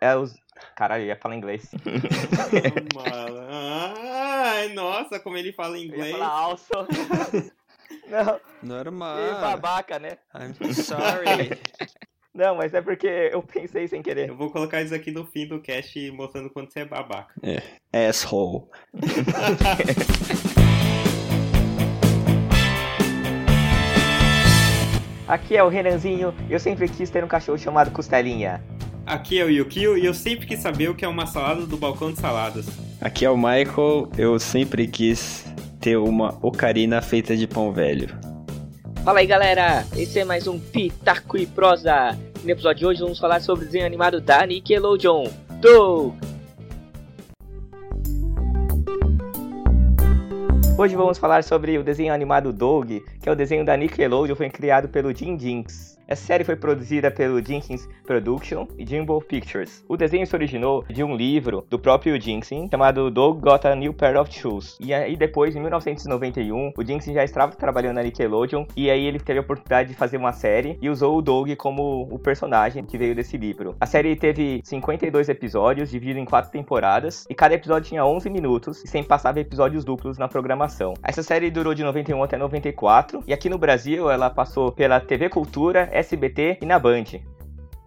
É os. Caralho, eu ia falar inglês. Ai, nossa, como ele fala inglês. Eu ia falar also. Não. Normal. E babaca, né? I'm sorry. Não, mas é porque eu pensei sem querer. Eu vou colocar isso aqui no fim do cast mostrando quanto você é babaca. É. Asshole. Aqui é o Renanzinho e eu sempre quis ter um cachorro chamado Costelinha. Aqui é o Yukio e eu sempre quis saber o que é uma salada do balcão de saladas. Aqui é o Michael. Eu sempre quis ter uma ocarina feita de pão velho. Fala aí galera, esse é mais um Pitaco e Prosa. No episódio de hoje vamos falar sobre o desenho animado da Nickelodeon, Doug. Hoje vamos falar sobre o desenho animado Doug, que é o desenho da Nickelodeon, foi criado pelo Jim Jinx. Essa série foi produzida pelo Jenkins Production e Jimbo Pictures. O desenho se originou de um livro do próprio Jenkins chamado Doug Got a New Pair of Shoes. E aí depois, em 1991, o Jenkins já estava trabalhando na Nickelodeon e aí ele teve a oportunidade de fazer uma série e usou o Doug como o personagem que veio desse livro. A série teve 52 episódios, dividido em quatro temporadas, e cada episódio tinha 11 minutos e sempre passava episódios duplos na programação. Essa série durou de 91 até 94 e aqui no Brasil ela passou pela TV Cultura, SBT e na Band.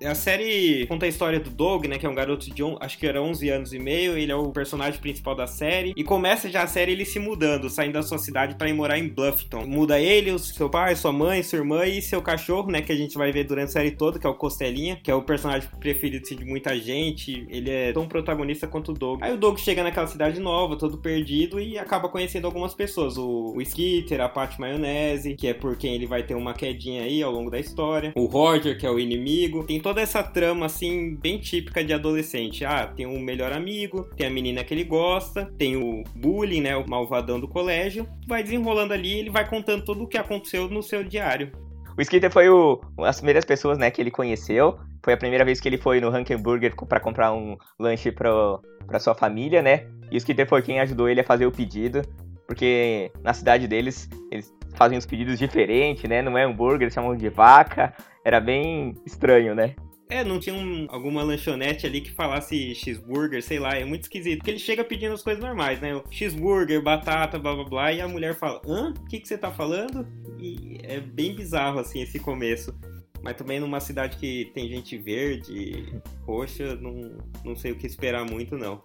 A série conta a história do Doug, né, que é um garoto de, acho que era 11 anos e meio, ele é o personagem principal da série, e começa já a série ele se mudando, saindo da sua cidade para ir morar em Bluffton. Muda ele, o seu pai, sua mãe, sua irmã e seu cachorro, né, que a gente vai ver durante a série toda, que é o Costelinha, que é o personagem preferido assim, de muita gente, ele é tão protagonista quanto o Doug. Aí o Doug chega naquela cidade nova, todo perdido, e acaba conhecendo algumas pessoas, o, o Skitter, a Pat Maionese, que é por quem ele vai ter uma quedinha aí ao longo da história, o Roger, que é o inimigo, tem toda essa trama, assim, bem típica de adolescente. Ah, tem um melhor amigo, tem a menina que ele gosta, tem o bullying, né, o malvadão do colégio. Vai desenrolando ali, ele vai contando tudo o que aconteceu no seu diário. O Skitter foi o, as primeiras pessoas, né, que ele conheceu. Foi a primeira vez que ele foi no Rankenburger para comprar um lanche para sua família, né? E o Skitter foi quem ajudou ele a fazer o pedido, porque na cidade deles eles fazem os pedidos diferentes, né? Não é hambúrguer, eles chamam de vaca. Era bem estranho, né? É, não tinha um, alguma lanchonete ali que falasse cheeseburger, sei lá, é muito esquisito. Porque ele chega pedindo as coisas normais, né? O cheeseburger, batata, blá blá blá, e a mulher fala: hã? O que, que você tá falando? E é bem bizarro, assim, esse começo. Mas também numa cidade que tem gente verde, roxa, não, não sei o que esperar muito, não.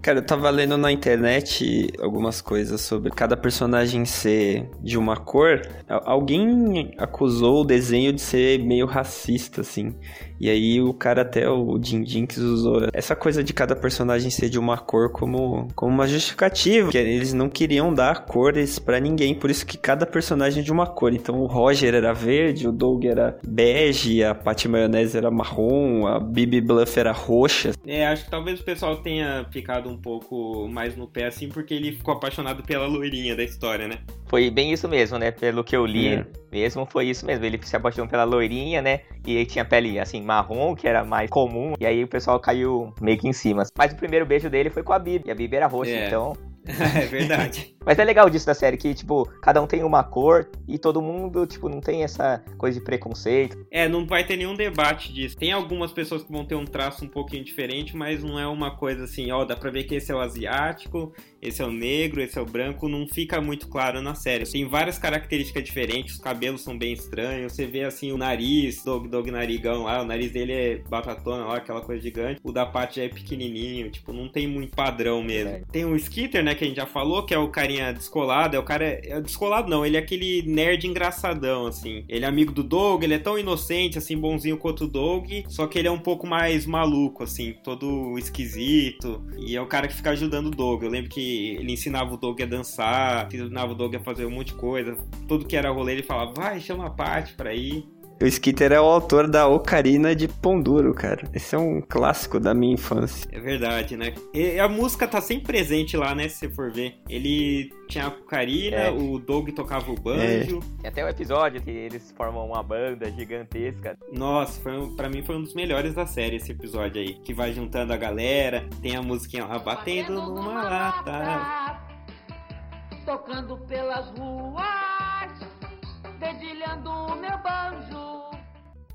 Cara, eu tava lendo na internet algumas coisas sobre cada personagem ser de uma cor. Alguém acusou o desenho de ser meio racista, assim. E aí o cara até, o Jim Jinx, usou essa coisa de cada personagem ser de uma cor como, como uma justificativa. Que eles não queriam dar cores para ninguém, por isso que cada personagem é de uma cor. Então o Roger era verde, o Doug era bege, a Patty Maionese era marrom, a Bibi Bluff era roxa. É, acho que talvez o pessoal tenha ficado um pouco mais no pé assim, porque ele ficou apaixonado pela loirinha da história, né? Foi bem isso mesmo, né? Pelo que eu li, é. mesmo foi isso mesmo. Ele se apaixonou pela loirinha, né? E ele tinha pele assim, marrom, que era mais comum. E aí o pessoal caiu meio que em cima. Mas o primeiro beijo dele foi com a Bibi. E a Bibi era roxa, é. então é verdade. Mas é legal disso da série, que, tipo, cada um tem uma cor e todo mundo, tipo, não tem essa coisa de preconceito. É, não vai ter nenhum debate disso. Tem algumas pessoas que vão ter um traço um pouquinho diferente, mas não é uma coisa assim, ó, dá pra ver que esse é o asiático, esse é o negro, esse é o branco, não fica muito claro na série. Tem várias características diferentes, os cabelos são bem estranhos, você vê assim o nariz, Dog Dog Narigão lá, o nariz dele é batatona lá, aquela coisa gigante. O da Paty é pequenininho, tipo, não tem muito padrão mesmo. É. Tem o Skitter, né, que a gente já falou, que é o carinha descolado, é o cara, é descolado não, ele é aquele nerd engraçadão, assim. Ele é amigo do Dog, ele é tão inocente, assim, bonzinho quanto o Dog, só que ele é um pouco mais maluco, assim, todo esquisito, e é o cara que fica ajudando o Dog. Eu lembro que ele ensinava o Doug a dançar, ensinava o Doug a fazer um monte de coisa. Tudo que era rolê ele falava, vai, chama a Paty pra ir. O Skitter é o autor da Ocarina de Pão Duro, cara. Esse é um clássico da minha infância. É verdade, né? E a música tá sempre presente lá, né? Se você for ver. Ele tinha a Ocarina, é. o Doug tocava o banjo. É. Tem até um episódio que eles formam uma banda gigantesca. Nossa, foi, pra mim foi um dos melhores da série esse episódio aí. Que vai juntando a galera, tem a musiquinha lá, batendo numa lata. Tocando pelas ruas, dedilhando o.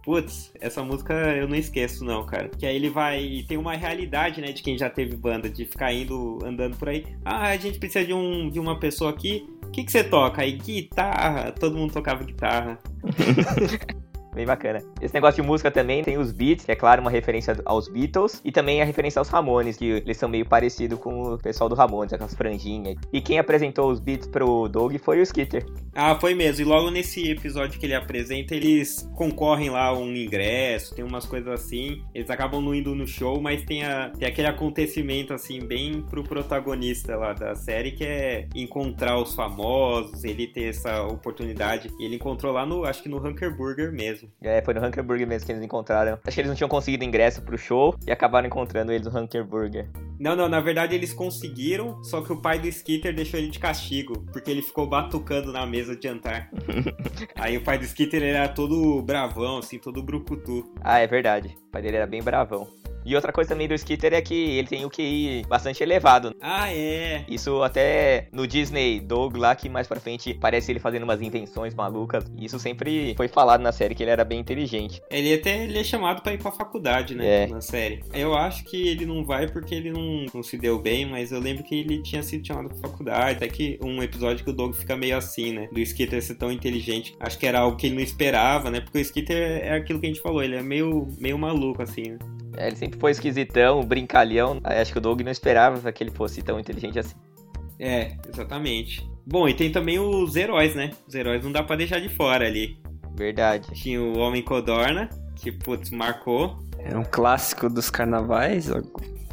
Putz, essa música eu não esqueço, não, cara. Que aí ele vai. Tem uma realidade, né, de quem já teve banda, de ficar indo, andando por aí. Ah, a gente precisa de, um, de uma pessoa aqui. O que, que você toca? Aí, guitarra. Todo mundo tocava guitarra. Bem bacana. Esse negócio de música também tem os beats, que é claro uma referência aos Beatles, e também a referência aos Ramones, que eles são meio parecidos com o pessoal do Ramones, aquelas franjinhas. E quem apresentou os beats pro Doug foi o Skitter. Ah, foi mesmo. E logo nesse episódio que ele apresenta, eles concorrem lá um ingresso, tem umas coisas assim. Eles acabam não indo no show, mas tem, a, tem aquele acontecimento assim, bem pro protagonista lá da série, que é encontrar os famosos, ele ter essa oportunidade. E ele encontrou lá no, acho que no Hunker Burger mesmo. É, foi no Hunker Burger mesmo que eles encontraram. Acho que eles não tinham conseguido ingresso pro show e acabaram encontrando eles no Hunker Burger. Não, não, na verdade eles conseguiram, só que o pai do Skitter deixou ele de castigo, porque ele ficou batucando na mesa de jantar. Aí o pai do Skitter era todo bravão, assim, todo brucutu. Ah, é verdade. O pai dele era bem bravão. E outra coisa também do Skitter é que ele tem o QI bastante elevado. Ah, é. Isso até no Disney Dog lá, que mais pra frente parece ele fazendo umas invenções malucas. Isso sempre foi falado na série, que ele era bem inteligente. Ele até ele é chamado pra ir pra faculdade, né? É. Na série. Eu acho que ele não vai porque ele não, não se deu bem, mas eu lembro que ele tinha sido chamado pra faculdade. Até que um episódio que o Doug fica meio assim, né? Do Skitter ser tão inteligente. Acho que era algo que ele não esperava, né? Porque o Skitter é aquilo que a gente falou, ele é meio, meio maluco, assim, né? É, ele sempre foi esquisitão, brincalhão. Acho que o Doug não esperava que ele fosse tão inteligente assim. É, exatamente. Bom, e tem também os heróis, né? Os heróis não dá pra deixar de fora ali. Verdade. Tinha o Homem Codorna, que, putz, marcou. É um clássico dos carnavais. ó.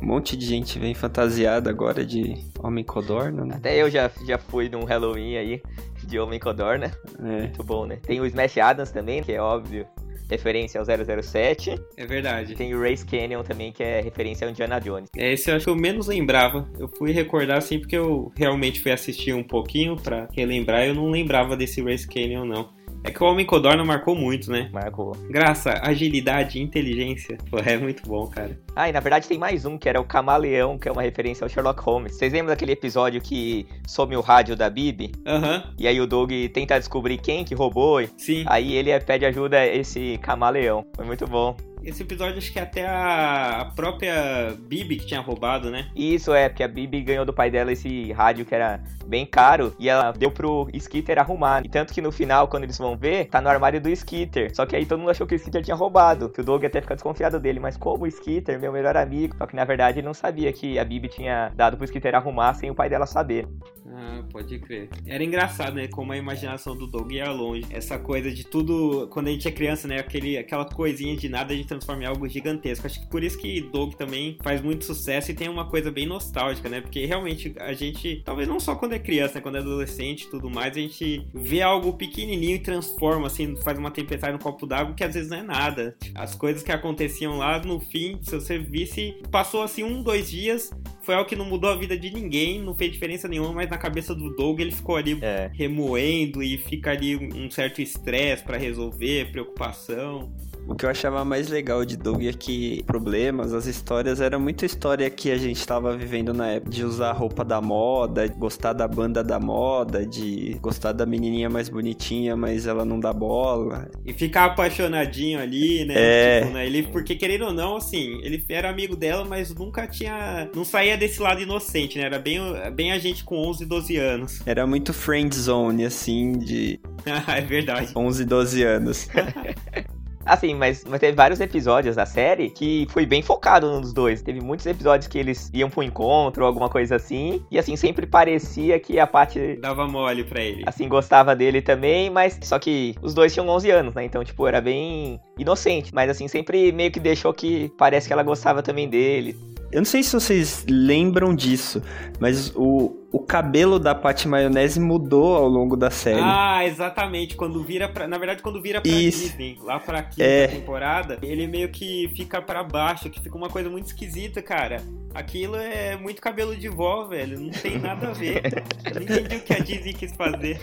Um monte de gente vem fantasiada agora de Homem Codorna, né? Até eu já, já fui num Halloween aí de Homem Codorna. É. Muito bom, né? Tem o Smash Adams também, que é óbvio. Referência ao 007. É verdade. Tem o Race Canyon também, que é referência ao Indiana Jones. É, esse eu acho que eu menos lembrava. Eu fui recordar assim porque eu realmente fui assistir um pouquinho pra relembrar. Eu não lembrava desse Race Canyon, não. É que o Homem Codorna marcou muito, né? Marcou. Graça, agilidade, inteligência. Pô, é muito bom, cara. Ah, e na verdade tem mais um, que era o Camaleão, que é uma referência ao Sherlock Holmes. Vocês lembram daquele episódio que some o rádio da Bibi? Aham, E aí o Doug tenta descobrir quem que roubou. sim. Aí ele pede ajuda a esse camaleão. Foi muito bom. Esse episódio acho que até a própria Bibi que tinha roubado, né? Isso é, porque a Bibi ganhou do pai dela esse rádio que era bem caro e ela deu pro Skitter arrumar. E tanto que no final, quando eles vão ver, tá no armário do Skitter. Só que aí todo mundo achou que o Skitter tinha roubado. Que o Doug até fica desconfiado dele. Mas como o Skitter, meu melhor amigo? Só que na verdade ele não sabia que a Bibi tinha dado pro Skitter arrumar sem o pai dela saber. Ah, pode crer. Era engraçado, né? Como a imaginação do Doug ia longe. Essa coisa de tudo. Quando a gente é criança, né? Aquele, aquela coisinha de nada a gente transforma em algo gigantesco. Acho que por isso que Doug também faz muito sucesso e tem uma coisa bem nostálgica, né? Porque realmente a gente, talvez não só quando é criança, né? Quando é adolescente e tudo mais, a gente vê algo pequenininho e transforma, assim, faz uma tempestade no copo d'água que às vezes não é nada. As coisas que aconteciam lá no fim, se você visse, passou assim um, dois dias, foi algo que não mudou a vida de ninguém, não fez diferença nenhuma, mas na cabeça do Doug ele ficou ali É. remoendo e fica ali um certo estresse pra resolver, preocupação. O que eu achava mais legal de Doug é que problemas, as histórias, era muita história que a gente tava vivendo na época. De usar roupa da moda, de gostar da banda da moda, de gostar da menininha mais bonitinha, mas ela não dá bola. E ficar apaixonadinho ali, né? É. Tipo, né? Ele, porque querendo ou não, assim, ele era amigo dela, mas nunca tinha. Não saía desse lado inocente, né? Era bem, bem a gente com 11, 12 anos. Era muito friend zone, assim, de é verdade. 11, 12 anos. Assim, mas, mas teve vários episódios da série que foi bem focado nos dois. Teve muitos episódios que eles iam pro encontro ou alguma coisa assim. E assim, sempre parecia que a parte Dava mole pra ele. assim, gostava dele também, mas só que os dois tinham 11 anos, né? Então, tipo, era bem inocente, mas assim, sempre meio que deixou que parece que ela gostava também dele. Eu não sei se vocês lembram disso, mas o, o cabelo da Patty Maionese mudou ao longo da série. Ah, exatamente. Quando vira pra. Na verdade, quando vira pra Isso. Disney, lá pra quinta É. temporada, ele meio que fica pra baixo, que fica uma coisa muito esquisita, cara. Aquilo é muito cabelo de vó, velho. Não tem nada a ver. Eu não entendi o que a Disney quis fazer.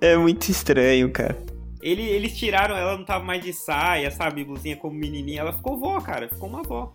É muito estranho, cara. Ele, eles tiraram, ela não tava mais de saia, sabe? Blusinha como menininha. Ela ficou vó, cara. Ficou uma vó.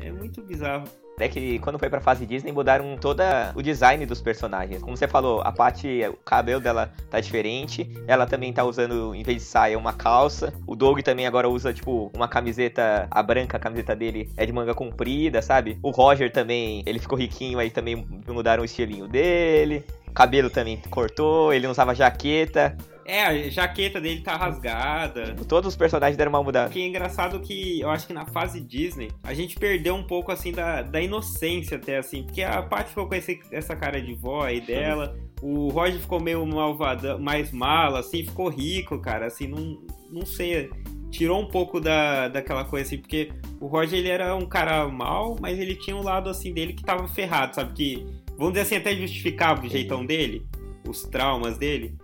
É muito bizarro. É que quando foi pra fase Disney mudaram todo o design dos personagens. Como você falou, a Patty, o cabelo dela tá diferente. Ela também tá usando, em vez de saia, uma calça. O Doug também agora usa, tipo, uma camiseta. A branca, a camiseta dele é de manga comprida, sabe? O Roger também, ele ficou riquinho aí também mudaram o estilinho dele. Cabelo também cortou, ele não usava jaqueta. É, a jaqueta dele tá rasgada. Todos os personagens deram uma O mudada. que é engraçado que eu acho que na fase Disney a gente perdeu um pouco assim da, da inocência até assim, porque a Paty ficou com esse- essa cara de vó aí dela, o Roger ficou meio malvadão, mais mala, assim, ficou rico, cara, assim, não, não sei, tirou um pouco da, daquela coisa assim, porque o Roger ele era um cara mal, mas ele tinha um lado assim dele que tava ferrado, sabe, que vamos dizer assim, até justificava o jeitão dele, os traumas dele.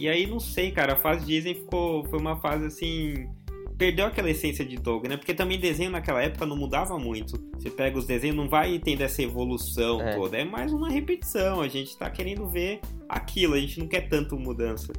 E aí, não sei, cara, a fase Disney ficou, foi uma fase assim. Perdeu aquela essência de Doug, né? Porque também desenho naquela época não mudava muito. Você pega os desenhos, não vai tendo essa evolução É. toda. É mais uma repetição. A gente tá querendo ver aquilo, a gente não quer tanto mudança.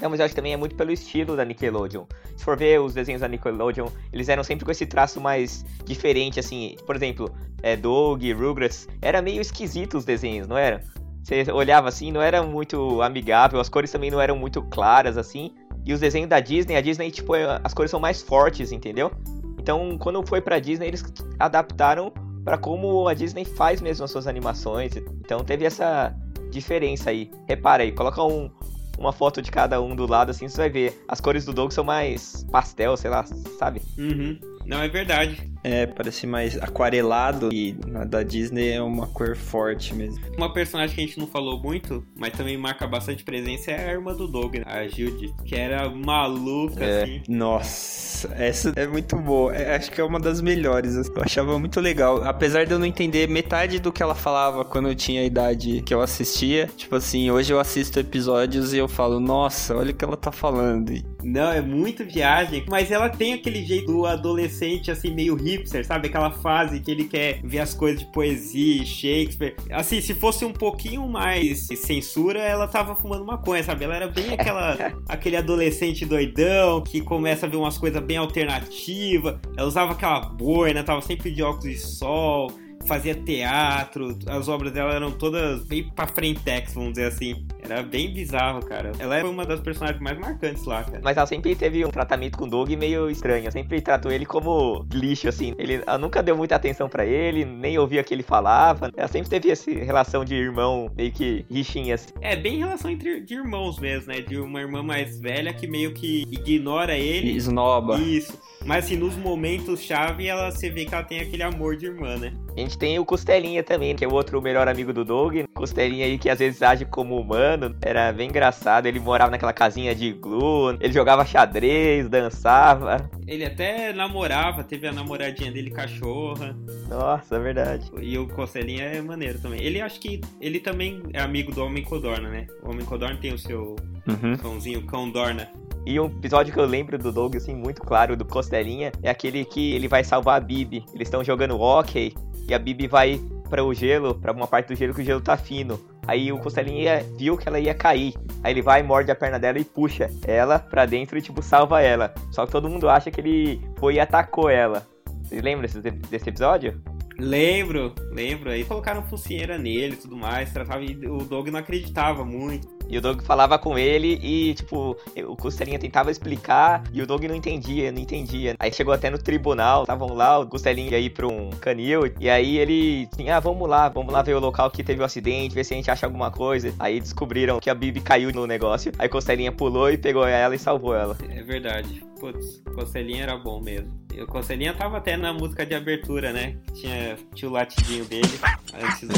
Não, mas eu acho que também é muito pelo estilo da Nickelodeon. Se for ver os desenhos da Nickelodeon, eles eram sempre com esse traço mais diferente, assim. Por exemplo, é, Doug, Rugrats, era meio esquisito os desenhos, não era? Você olhava assim, não era muito amigável, as cores também não eram muito claras, assim. E os desenhos da Disney, a Disney, tipo, é- as cores são mais fortes, entendeu? Então, quando foi pra Disney, eles adaptaram pra como a Disney faz mesmo as suas animações. Então teve essa diferença aí. Repara aí, coloca um, uma foto de cada um do lado, assim, você vai ver. As cores do Doug são mais pastel, sei lá, sabe? Uhum. Não, é verdade. É, parece mais aquarelado e na da Disney é uma cor forte mesmo. Uma personagem que a gente não falou muito, mas também marca bastante presença, é a irmã do Doug, né? a Judith, que era maluca, É. assim. Nossa, essa é muito boa. É, acho que é uma das melhores. Eu achava muito legal. Apesar de eu não entender metade do que ela falava quando eu tinha a idade que eu assistia. Tipo assim, hoje eu assisto episódios e eu falo, nossa, olha o que ela tá falando. E Não, é muito viagem, mas ela tem aquele jeito do adolescente, assim, meio hipster, sabe? Aquela fase que ele quer ver as coisas de poesia, Shakespeare. Assim, se fosse um pouquinho mais censura, ela tava fumando maconha, sabe? Ela era bem aquela, aquele adolescente doidão que começa a ver umas coisas bem alternativas. Ela usava aquela boina, tava sempre de óculos de sol. Fazia teatro, as obras dela eram todas bem pra frentex, vamos dizer assim. Era bem bizarro, cara. Ela era uma das personagens mais marcantes lá, cara. Mas ela sempre teve um tratamento com o Doug meio estranho. Sempre tratou ele como lixo, assim. Ele, ela nunca deu muita atenção pra ele, nem ouvia o que ele falava. Ela sempre teve essa relação de irmão meio que rixinha, assim. É bem relação entre de irmãos mesmo, né? De uma irmã mais velha que meio que ignora ele. esnoba. Isso. Mas assim, nos momentos chave, ela você vê que ela tem aquele amor de irmã, né? A gente tem o Costelinha também, que é o outro melhor amigo do Doug. Costelinha aí que às vezes age como humano. Era bem engraçado. Ele morava naquela casinha de glue. Ele jogava xadrez, dançava. Ele até namorava, teve a namoradinha dele cachorra. Nossa, é verdade. E o Costelinha é maneiro também. Ele acho que ele também é amigo do Homem Codorna, né? O Homem Codorna tem o seu Uhum. cãozinho, Cão Dorna. E um episódio que eu lembro do Doug, assim, muito claro, do Costelinha, é aquele que ele vai salvar a Bibi. Eles estão jogando hockey e a Bibi vai para o gelo, para uma parte do gelo que o gelo tá fino. Aí o Costelinha viu que ela ia cair. Aí ele vai, morde a perna dela e puxa ela pra dentro e, tipo, salva ela. Só que todo mundo acha que ele foi e atacou ela. Vocês lembram desse, desse episódio? Lembro, lembro. Aí colocaram focinheira nele e tudo mais. Tratava, e o Doug não acreditava muito. E o Doug falava com ele e, tipo, o Costelinha tentava explicar e o Doug não entendia, não entendia. Aí chegou até no tribunal, estavam lá, o Costelinha ia ir pra um canil e aí ele, assim, ah, vamos lá, vamos lá ver o local que teve o acidente, ver se a gente acha alguma coisa. Aí descobriram que a Bibi caiu no negócio, aí Costelinha pulou e pegou ela e salvou ela. É verdade. Putz, Costelinha era bom mesmo. E o Costelinha tava até na música de abertura, né? Tinha, tinha o latidinho dele antes do.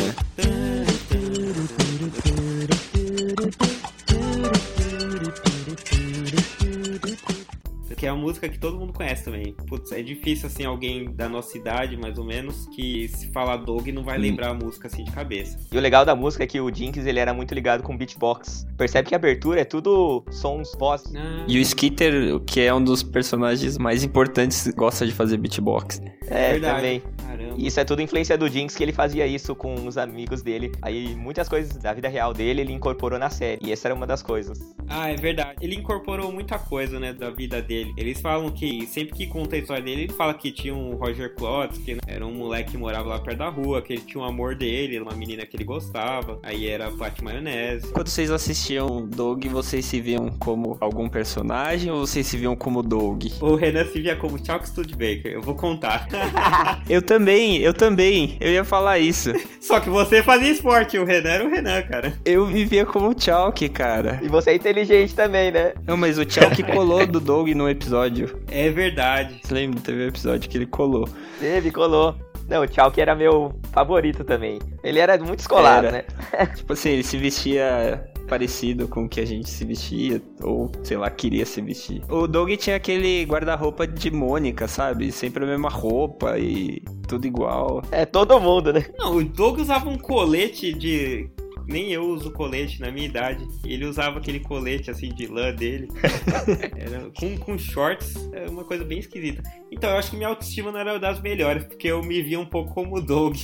Que é a música que todo mundo conhece também. Putz, é difícil assim alguém da nossa idade, mais ou menos, que se falar Doug não vai lembrar a música assim de cabeça. E o legal da música é que o Jinx, ele era muito ligado com beatbox. Percebe que a abertura é tudo sons, voz. Ah, E o Skitter, que é um dos personagens mais importantes, gosta de fazer beatbox. É, verdade. também. Caramba. E isso é tudo influência do Jinx, que ele fazia isso com os amigos dele. Aí muitas coisas da vida real dele ele incorporou na série. E essa era uma das coisas. Ah, é verdade. Ele incorporou muita coisa, né, da vida dele. Eles falam que, sempre que conta a história dele, ele fala que tinha um Roger Klotz, que era um moleque que morava lá perto da rua, que ele tinha um amor dele, uma menina que ele gostava. Aí era a Pat Maionese. Quando vocês assistiam Doug, vocês se viam como algum personagem ou vocês se viam como Doug? O Renan se via como Chalk Studebaker. Eu vou contar. Eu também, eu também. Eu ia falar isso. Só que você fazia esporte, o Renan era o Renan, cara. Eu vivia como Chalk, cara. E você é inteligente também, né? Não, mas o Chalk colou do Doug no episódio. É verdade. Você lembra? Teve um episódio que ele colou. Teve, colou. Não, o Chalk era meu favorito também. Ele era muito escolado, Era. né? Tipo assim, ele se vestia parecido com o que a gente se vestia, ou sei lá, queria se vestir. O Doug tinha aquele guarda-roupa de Mônica, sabe? Sempre a mesma roupa e tudo igual. É todo mundo, né? Não, o Doug usava um colete de. Nem eu uso colete na minha idade. Ele usava aquele colete assim de lã dele. Era com, com shorts. É uma coisa bem esquisita. Então eu acho que minha autoestima não era das melhores, porque eu me via um pouco como o Doug.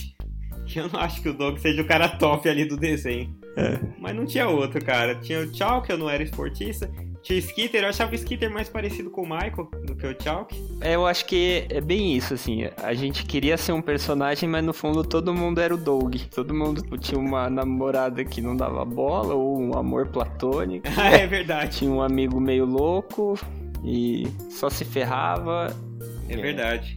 Eu não acho que o Doug seja o cara top ali do desenho. É. Mas não tinha outro, cara. Tinha o Chalk, eu não era esportista. Tinha o Skitter, eu achava o Skitter mais parecido com o Michael do que o Chalk. É, eu acho que é bem isso, assim. A gente queria ser um personagem, mas no fundo todo mundo era o Doug. Todo mundo tinha uma namorada que não dava bola, ou um amor platônico. Ah, é verdade. Tinha um amigo meio louco e só se ferrava. É verdade.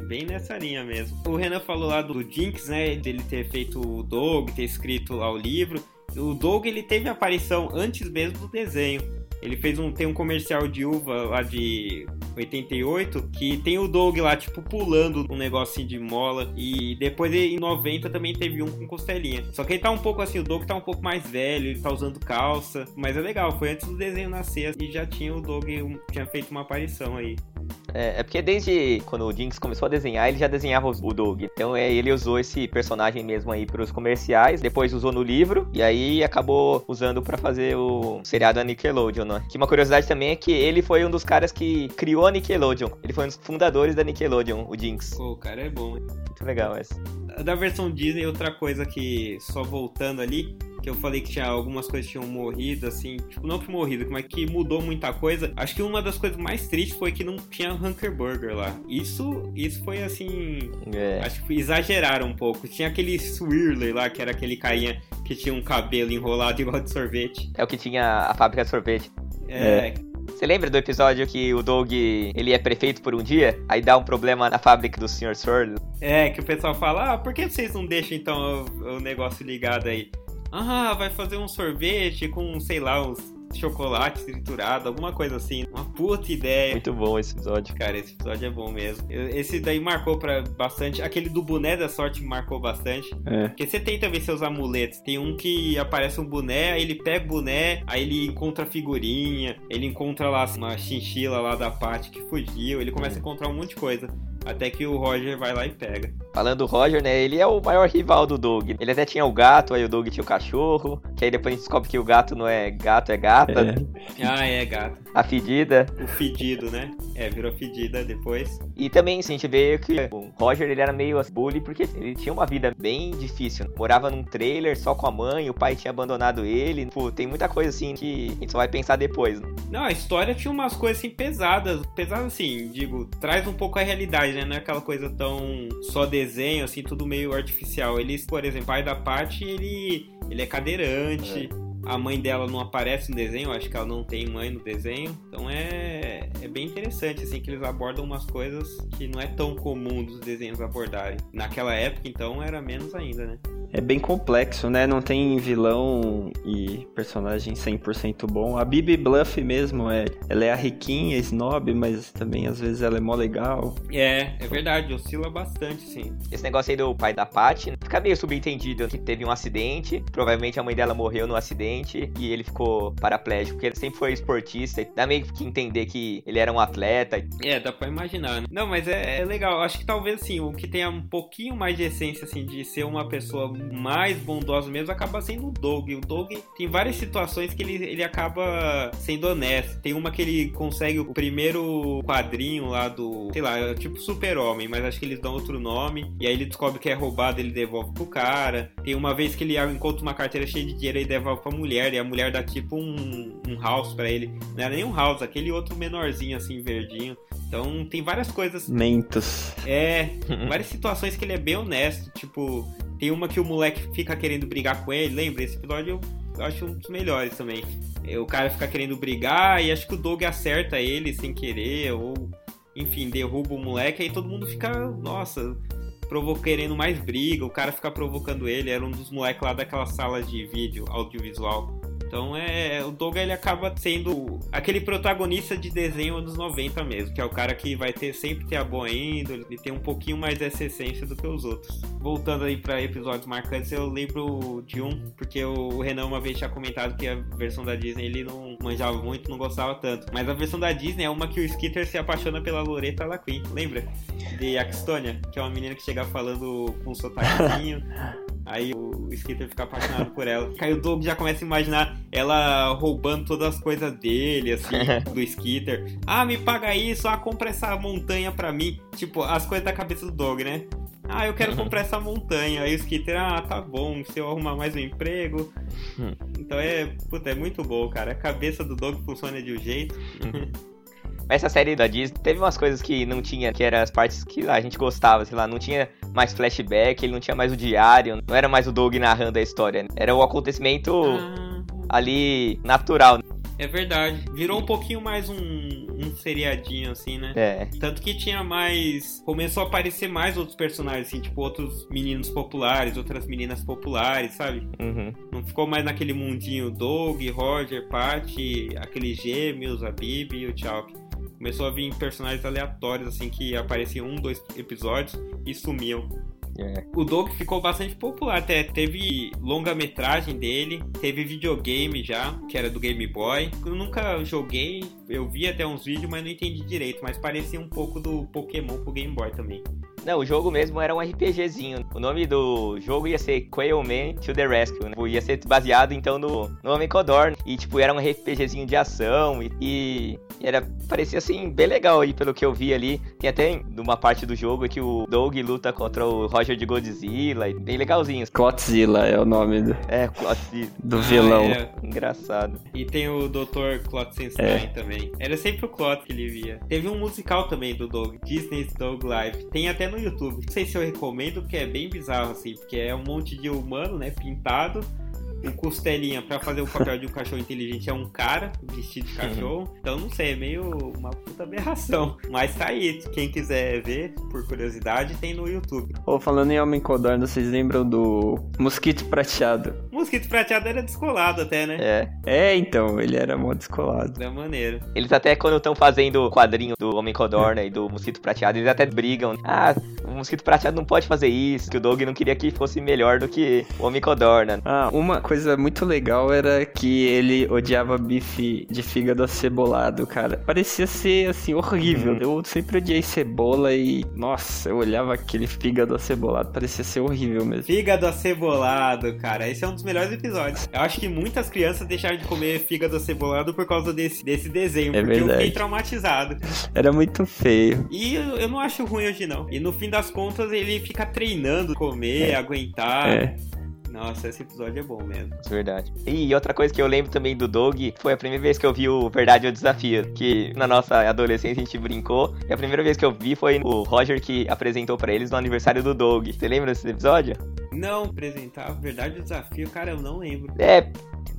É bem nessa linha mesmo. O Renan falou lá do Jinx, né? Dele ter feito o Doug, ter escrito lá o livro. O Doug ele teve aparição antes mesmo do desenho. Ele fez um tem um comercial de uva lá de 88 que tem o Doug lá tipo pulando um negocinho de mola e depois em 90 também teve um com costelinha. Só que ele tá um pouco assim, o Doug tá um pouco mais velho, ele tá usando calça, mas é legal, foi antes do desenho nascer e já tinha o Doug um- tinha feito uma aparição aí. É, é porque desde quando o Jinx começou a desenhar, ele já desenhava o Doug. Então é, ele usou esse personagem mesmo aí pros comerciais, depois usou no livro, e aí acabou usando pra fazer o seriado da Nickelodeon, né? Que uma curiosidade também é que ele foi um dos caras que criou a Nickelodeon. Ele foi um dos fundadores da Nickelodeon, o Jinx. Pô, o cara é bom, hein? Muito legal essa. Da versão Disney, outra coisa que, só voltando ali, que eu falei que tinha algumas coisas que tinham morrido, assim, tipo, não que morrido, mas que mudou muita coisa. Acho que uma das coisas mais tristes foi que não tinha Hunker Burger lá. Isso, isso foi assim. É. Acho que exageraram um pouco. Tinha aquele Swirler lá, que era aquele carinha que tinha um cabelo enrolado igual de sorvete. É o que tinha a fábrica de sorvete. É, Você lembra do episódio que o Doug ele é prefeito por um dia? Aí dá um problema na fábrica do Sr. Swirl? É, que o pessoal fala, ah, por que vocês não deixam então o, o negócio ligado aí? Ah, vai fazer um sorvete com, sei lá, uns chocolate triturado, alguma coisa assim. Uma puta ideia. Muito bom esse episódio. Cara, esse episódio é bom mesmo. Esse daí marcou pra bastante. Aquele do boné da sorte marcou bastante. É. Porque você tem também seus amuletos. Tem um que aparece um boné, aí ele pega o boné, aí ele encontra a figurinha, ele encontra lá uma chinchila lá da parte que fugiu, ele começa a encontrar um monte de coisa. Até que o Roger vai lá e pega. Falando do Roger, né? Ele é o maior rival do Doug. Ele até tinha o gato, aí o Doug tinha o cachorro. Que aí depois a gente descobre que o gato não é gato, é gata. É. Ah, é, gato. A fedida. O fedido, né? É, virou fedida depois. E também, assim, a gente vê que o Roger, ele era meio assim, bully, porque ele tinha uma vida bem difícil. Morava num trailer só com a mãe, o pai tinha abandonado ele. Pô, tem muita coisa, assim, que a gente só vai pensar depois, né? Não, a história tinha umas coisas assim pesadas. Pesadas assim, digo, traz um pouco a realidade, né? Não é aquela coisa tão só desenho, assim, tudo meio artificial. Eles, por exemplo, o pai da Paty, ele, ele é cadeirante. A mãe dela não aparece no desenho, acho que ela não tem mãe no desenho. Então é, é bem interessante, assim, que eles abordam umas coisas que não é tão comum dos desenhos abordarem. Naquela época, então, era menos ainda, né? É bem complexo, né? Não tem vilão e personagem 100% bom. A Bibi Bluff mesmo, é, ela é a riquinha, snob, mas também às vezes ela é mó legal. É, é verdade, oscila bastante, sim. Esse negócio aí do pai da Patty, fica meio subentendido que teve um acidente, provavelmente a mãe dela morreu no acidente e ele ficou paraplégico, porque ele sempre foi esportista, dá meio que entender que ele era um atleta. É, dá pra imaginar. Né? Não, mas é, é legal. Acho que talvez assim, o que tenha um pouquinho mais de essência assim de ser uma pessoa mais bondosa mesmo acaba sendo o Doug. O Doug tem várias situações que ele, ele acaba sendo honesto. Tem uma que ele consegue o primeiro quadrinho lá do, sei lá, é tipo Super-Homem, mas acho que eles dão outro nome. E aí ele descobre que é roubado, ele devolve devolve pro cara. Tem uma vez que ele encontra uma carteira cheia de dinheiro e devolve pra mulher, e a mulher dá tipo um, um house pra ele. Não era nem um house, aquele outro menorzinho assim, verdinho. Então tem várias coisas. Mentos. É, várias situações que ele é bem honesto. Tipo, tem uma que o moleque fica querendo brigar com ele. Lembra? Esse episódio eu acho um dos melhores também. O cara fica querendo brigar e acho que o Doug acerta ele sem querer, ou enfim, derruba o moleque, aí todo mundo fica, nossa, provo querendo mais briga, o cara fica provocando ele, era um dos moleques lá daquela sala de vídeo audiovisual. Então é. O Doga ele acaba sendo aquele protagonista de desenho anos 90 mesmo, que é o cara que vai ter sempre ter a boa índole, ele tem um pouquinho mais dessa essência do que os outros. Voltando aí para episódios marcantes, eu lembro de um, porque o Renan uma vez tinha comentado que a versão da Disney ele não manjava muito, não gostava tanto. Mas a versão da Disney é uma que o Skitter se apaixona pela Loretta Laquin, lembra? De Axtonia, que é uma menina que chega falando com um sotaquezinho. Aí o Skitter fica apaixonado por ela. Aí o Doug já começa a imaginar ela roubando todas as coisas dele, assim, do Skitter. Ah, me paga isso, ah, compra essa montanha pra mim. Tipo, as coisas da cabeça do Doug, né? Ah, eu quero comprar essa montanha. Aí o Skitter, ah, tá bom, se eu arrumar mais um emprego. Hum. Então é, puta, é muito bom, cara. A cabeça do Doug funciona de um jeito. Essa série da Disney teve umas coisas que não tinha, que eram as partes que a gente gostava, sei lá, não tinha mais flashback, ele não tinha mais o diário, não era mais o Doug narrando a história. Era o acontecimento ah. ali natural. É verdade. Virou um pouquinho mais um, um seriadinho, assim, né? É. Tanto que tinha mais. Começou a aparecer mais outros personagens, assim, tipo outros meninos populares, outras meninas populares, sabe? Uhum. Não ficou mais naquele mundinho Doug, Roger, Patty, aqueles gêmeos, a Bibi e o Chalk começou a vir personagens aleatórios, assim, que apareciam um, dois episódios e sumiam. É. O Doug ficou bastante popular, até teve longa-metragem dele, teve videogame já, que era do Game Boy. Eu nunca joguei, eu vi até uns vídeos, mas não entendi direito, mas parecia um pouco do Pokémon pro Game Boy também. Não, o jogo mesmo era um RPGzinho. O nome do jogo ia ser Quailman to the Rescue, né? Ia ser baseado então no, no Homem Codorn. E tipo, era um RPGzinho de ação e, e, era parecia assim bem legal aí pelo que eu vi ali. Tem até uma parte do jogo que o Doug luta contra o Roger de Godzilla, e bem legalzinho. Clotzilla é o nome do, é, Clotzilla. do ah, vilão. É. Engraçado. E tem o Dr. Klotzenstein é. também. Era sempre o Klotz que ele via. Teve um musical também do Doug, Disney's Dog Life. Tem até no YouTube. Não sei se eu recomendo, porque é bem bizarro, assim, porque é um monte de humano, né, pintado o Costelinha para fazer o papel de um cachorro inteligente é um cara vestido de cachorro. Então não sei, é meio uma puta aberração. Mas tá aí, quem quiser ver, por curiosidade, tem no YouTube. Ou oh, falando em Homem Codorna, vocês lembram do Mosquito Prateado? Mosquito Prateado era descolado até, né? É. É, então, ele era mó descolado. Da maneira. Eles até quando estão fazendo o quadrinho do Homem Codorna e do Mosquito Prateado, eles até brigam. Ah, o Mosquito Prateado não pode fazer isso, que o Doug não queria que fosse melhor do que o Homem Codorna. Ah, uma coisa muito legal era que ele odiava bife de fígado acebolado, cara. Parecia ser, assim, horrível. Uhum. Eu sempre odiei cebola e, nossa, eu olhava aquele fígado acebolado, parecia ser horrível mesmo. Fígado acebolado, cara. Esse é um dos melhores episódios. Eu acho que muitas crianças deixaram de comer fígado acebolado por causa desse, desse desenho, é porque verdade. eu fiquei traumatizado. Era muito feio. E eu, eu, não acho ruim hoje, não. E no fim das contas, ele fica treinando comer, é. aguentar. É. Nossa, esse episódio é bom mesmo. Verdade. E outra coisa que eu lembro também do Doug foi a primeira vez que eu vi o Verdade ou Desafio. Que na nossa adolescência a gente brincou. E a primeira vez que eu vi foi o Roger que apresentou para eles no aniversário do Doug. Você lembra desse episódio? Não, apresentar Verdade ou Desafio, cara, eu não lembro. É,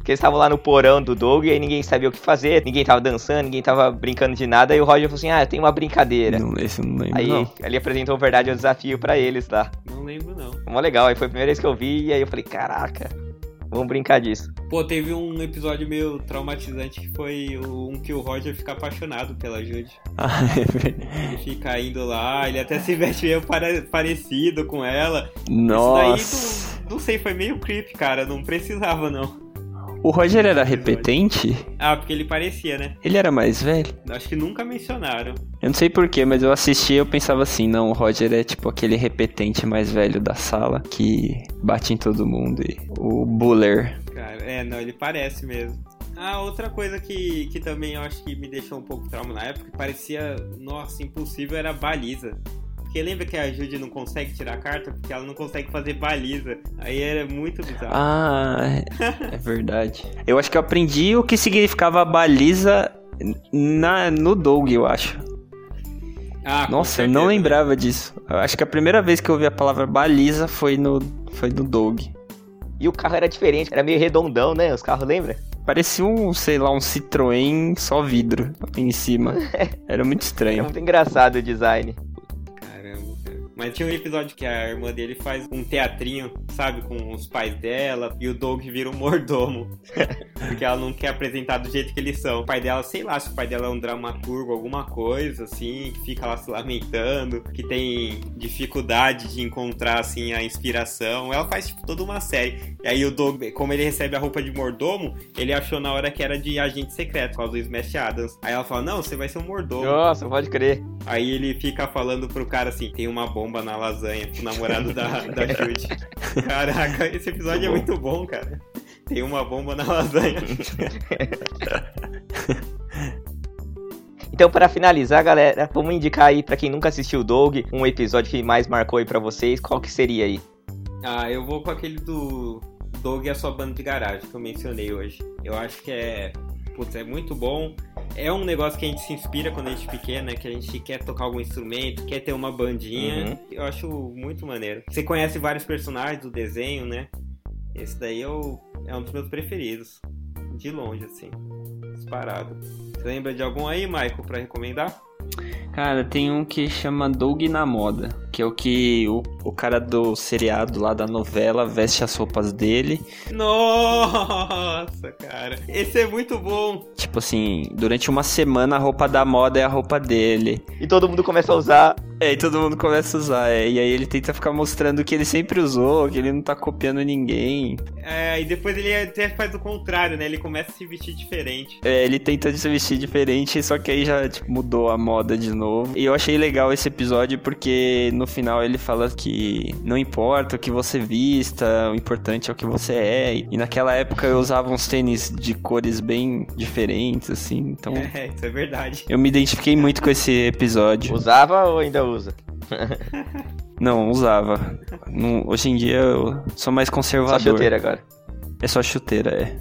porque eles estavam lá no porão do Doug e aí ninguém sabia o que fazer, ninguém tava dançando, ninguém tava brincando de nada. E o Roger falou assim: Ah, tem uma brincadeira. Não, esse eu não lembro. Aí não. ele apresentou verdade o desafio para eles lá. Não lembro, não. Mó legal, aí foi a primeira vez que eu vi e aí eu falei: Caraca. Vamos brincar disso. Pô, teve um episódio meio traumatizante que foi um que o Roger fica apaixonado pela Judy. Ah, é ele fica indo lá, ele até se veste meio parecido com ela. Nossa. Isso daí, não, não sei, foi meio creepy, cara. Não precisava, não. O Roger era repetente? Ah, porque ele parecia, né? Ele era mais velho? Acho que nunca mencionaram. Eu não sei porquê, mas eu assisti e eu pensava assim, não, o Roger é tipo aquele repetente mais velho da sala que bate em todo mundo e o Buller. Cara, é, não, ele parece mesmo. Ah, outra coisa que, que também eu acho que me deixou um pouco trauma na época, que parecia, nossa, impossível, era a baliza Porque lembra que a Judy não consegue tirar a carta porque ela não consegue fazer baliza. Aí era muito bizarro. Ah, é, é verdade. Eu acho que eu aprendi o que significava baliza na, no Doug, eu acho. Ah, Nossa, eu certeza, não né? lembrava disso. Eu acho que a primeira vez que eu ouvi a palavra baliza foi no, foi no Doug. E o carro era diferente, era meio redondão, né? Os carros, lembra? Parecia um, sei lá, um Citroën só vidro em cima. Era muito É estranho. muito engraçado o design. Mas tinha um episódio que a irmã dele faz um teatrinho, sabe, com os pais dela, e o Doug vira um mordomo. porque ela não quer apresentar do jeito que eles são. O pai dela, sei lá, se o pai dela é um dramaturgo, alguma coisa, assim, que fica lá se lamentando, que tem dificuldade de encontrar, assim, a inspiração. Ela faz, tipo, toda uma série. E aí o Doug, como ele recebe a roupa de mordomo, ele achou na hora que era de agente secreto, por causa do Smash Adams. Aí ela fala, não, você vai ser um mordomo. Nossa, pode crer. Aí ele fica falando pro cara assim: tem uma bomba na lasanha, pro namorado da, da Judy. Caraca, esse episódio é muito bom, cara. Tem uma bomba na lasanha. Então, para finalizar, galera, vamos indicar aí pra quem nunca assistiu o Doug, um episódio que mais marcou aí pra vocês. Qual que seria aí? Ah, eu vou com aquele do Doug e a sua banda de garagem que eu mencionei hoje. Eu acho que é. Putz, é muito bom. É um negócio que a gente se inspira quando a gente é pequeno, né? Que a gente quer tocar algum instrumento, quer ter uma bandinha. Uhum. Eu acho muito maneiro. Você conhece vários personagens do desenho, né? Esse daí é, é um dos meus preferidos. De longe, assim. Disparado. Você lembra de algum aí, Michael, pra recomendar? Cara, tem um que chama Doug na moda, que é o que o, o cara do seriado lá da novela veste as roupas dele. Nossa, cara. Esse é muito bom. Tipo assim, durante uma semana a roupa da moda é a roupa dele. E todo mundo começa a usar. É, e todo mundo começa a usar, é. E aí ele tenta ficar mostrando que ele sempre usou, que ele não tá copiando ninguém. É, e depois ele até faz o contrário, né? Ele começa a se vestir diferente. É, ele tenta se vestir diferente, só que aí já tipo, mudou a moda de novo. E eu achei legal esse episódio porque no final ele fala que não importa o que você vista, o importante é o que você é. E naquela época eu usava uns tênis de cores bem diferentes, assim. Então É, isso é verdade. eu me identifiquei muito com esse episódio. Usava ou ainda usa? Não, usava. Não- hoje em dia eu sou mais Só conservador. chuteira agora. É só chuteira, é.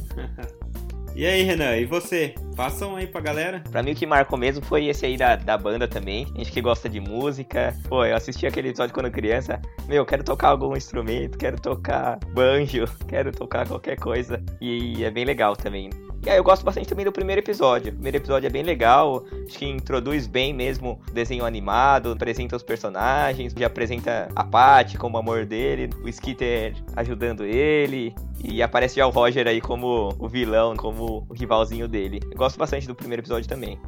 E aí, Renan, e você? Passam aí pra galera? Pra mim o que marcou mesmo foi esse aí da, da banda também. Gente que gosta de música. Pô, eu assisti aquele episódio quando criança. Meu, quero tocar algum instrumento, quero tocar banjo, quero tocar qualquer coisa. E é bem legal também. E aí eu gosto bastante também do primeiro episódio. O primeiro episódio é bem legal. Acho que introduz bem mesmo o desenho animado, apresenta os personagens, já apresenta a Patty como amor dele, o Skitter ajudando ele. E aparece já o Roger aí como o vilão, como o rivalzinho dele. Eu gosto bastante do primeiro episódio também.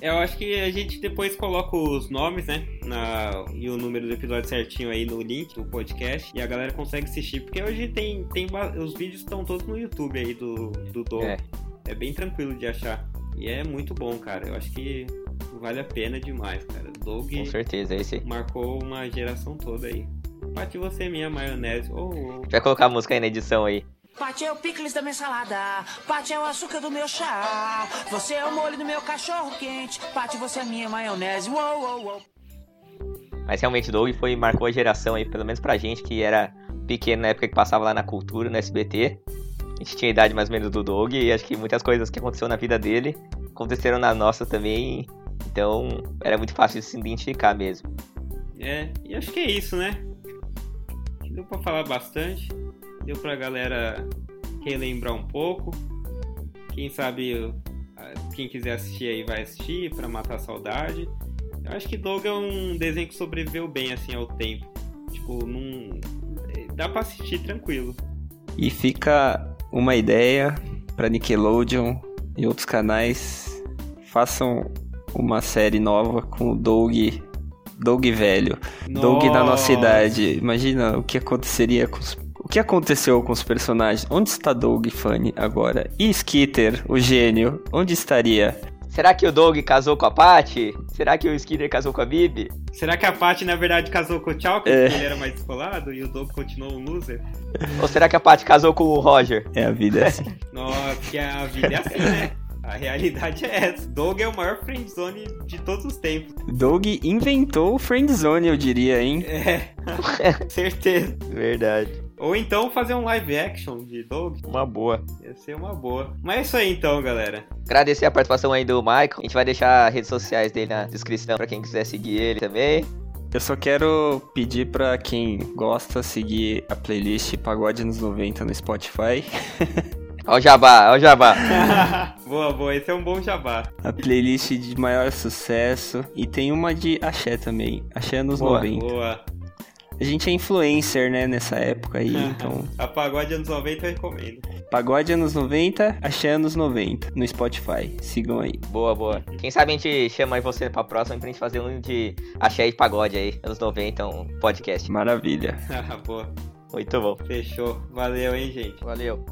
Eu acho que a gente depois coloca os nomes, né? Na, e o número do episódio certinho aí no link do podcast. E a galera consegue assistir. Porque hoje tem. tem os vídeos estão todos no YouTube aí do, do Dom. É. É. bem tranquilo de achar. E é muito bom, cara. Eu acho que vale a pena demais, cara. Doug Com certeza, esse marcou uma geração toda aí. Pati você, minha maionese. Oh, oh. Vai colocar a música aí na edição aí. Pate é o picles da minha salada. Pate é o açúcar do meu chá. Você é o molho do meu cachorro quente. Pate, você é minha maionese. Uou, uou, uou. Mas realmente o Doug foi, marcou a geração aí, pelo menos pra gente que era pequeno na época que passava lá na cultura, no SBT. A gente tinha a idade mais ou menos do Doug e acho que muitas coisas que aconteceram na vida dele aconteceram na nossa também. Então era muito fácil de se identificar mesmo. É, e acho que é isso, né? Deu pra falar bastante. Deu pra galera relembrar um pouco. Quem sabe, ah, quem quiser assistir aí vai assistir pra matar a saudade. Eu acho que Doug é um desenho que sobreviveu bem assim ao tempo. Tipo, não. Dá pra assistir tranquilo. E fica uma ideia pra Nickelodeon e outros canais. Façam uma série nova com o Doug. Doug velho. Doug na nossa idade. Imagina o que aconteceria com os. O que aconteceu com os personagens? Onde está Doug Funny agora? E Skitter, o gênio? Onde estaria? Será que o Doug casou com a Patty? Será que o Skinner casou com a Bibi? Será que a Paty na verdade casou com o Chalk É. porque ele era mais descolado e o Doug continuou um loser? Ou será que a Patty casou com o Roger? É a vida é assim. Nossa, que a vida é assim, né? A realidade é essa. Doug é o maior friendzone de todos os tempos. Doug inventou o friendzone, eu diria, hein? É, certeza. Verdade. Ou então fazer um live action de Doug. Uma boa. Ia ser uma boa. Mas é isso aí então, galera. Agradecer a participação aí do Michael. A gente vai deixar as redes sociais dele na descrição pra quem quiser seguir ele também. Eu só quero pedir pra quem gosta seguir a playlist Pagode nos 90 no Spotify. Ó o jabá, ó o jabá. boa, boa. Esse é um bom jabá. A playlist de maior sucesso. E tem uma de axé também. Axé nos Boa, 90. Boa. A gente é influencer, né, nessa época aí, então... A pagode anos 90 eu recomendo. Pagode anos 90, axé anos 90, no Spotify. Sigam aí. boa, boa. Quem sabe a gente chama aí você pra próxima pra gente fazer um de axé e pagode aí, anos 90, um podcast. Maravilha. boa. Muito bom. Fechou. Valeu, hein, gente. Valeu.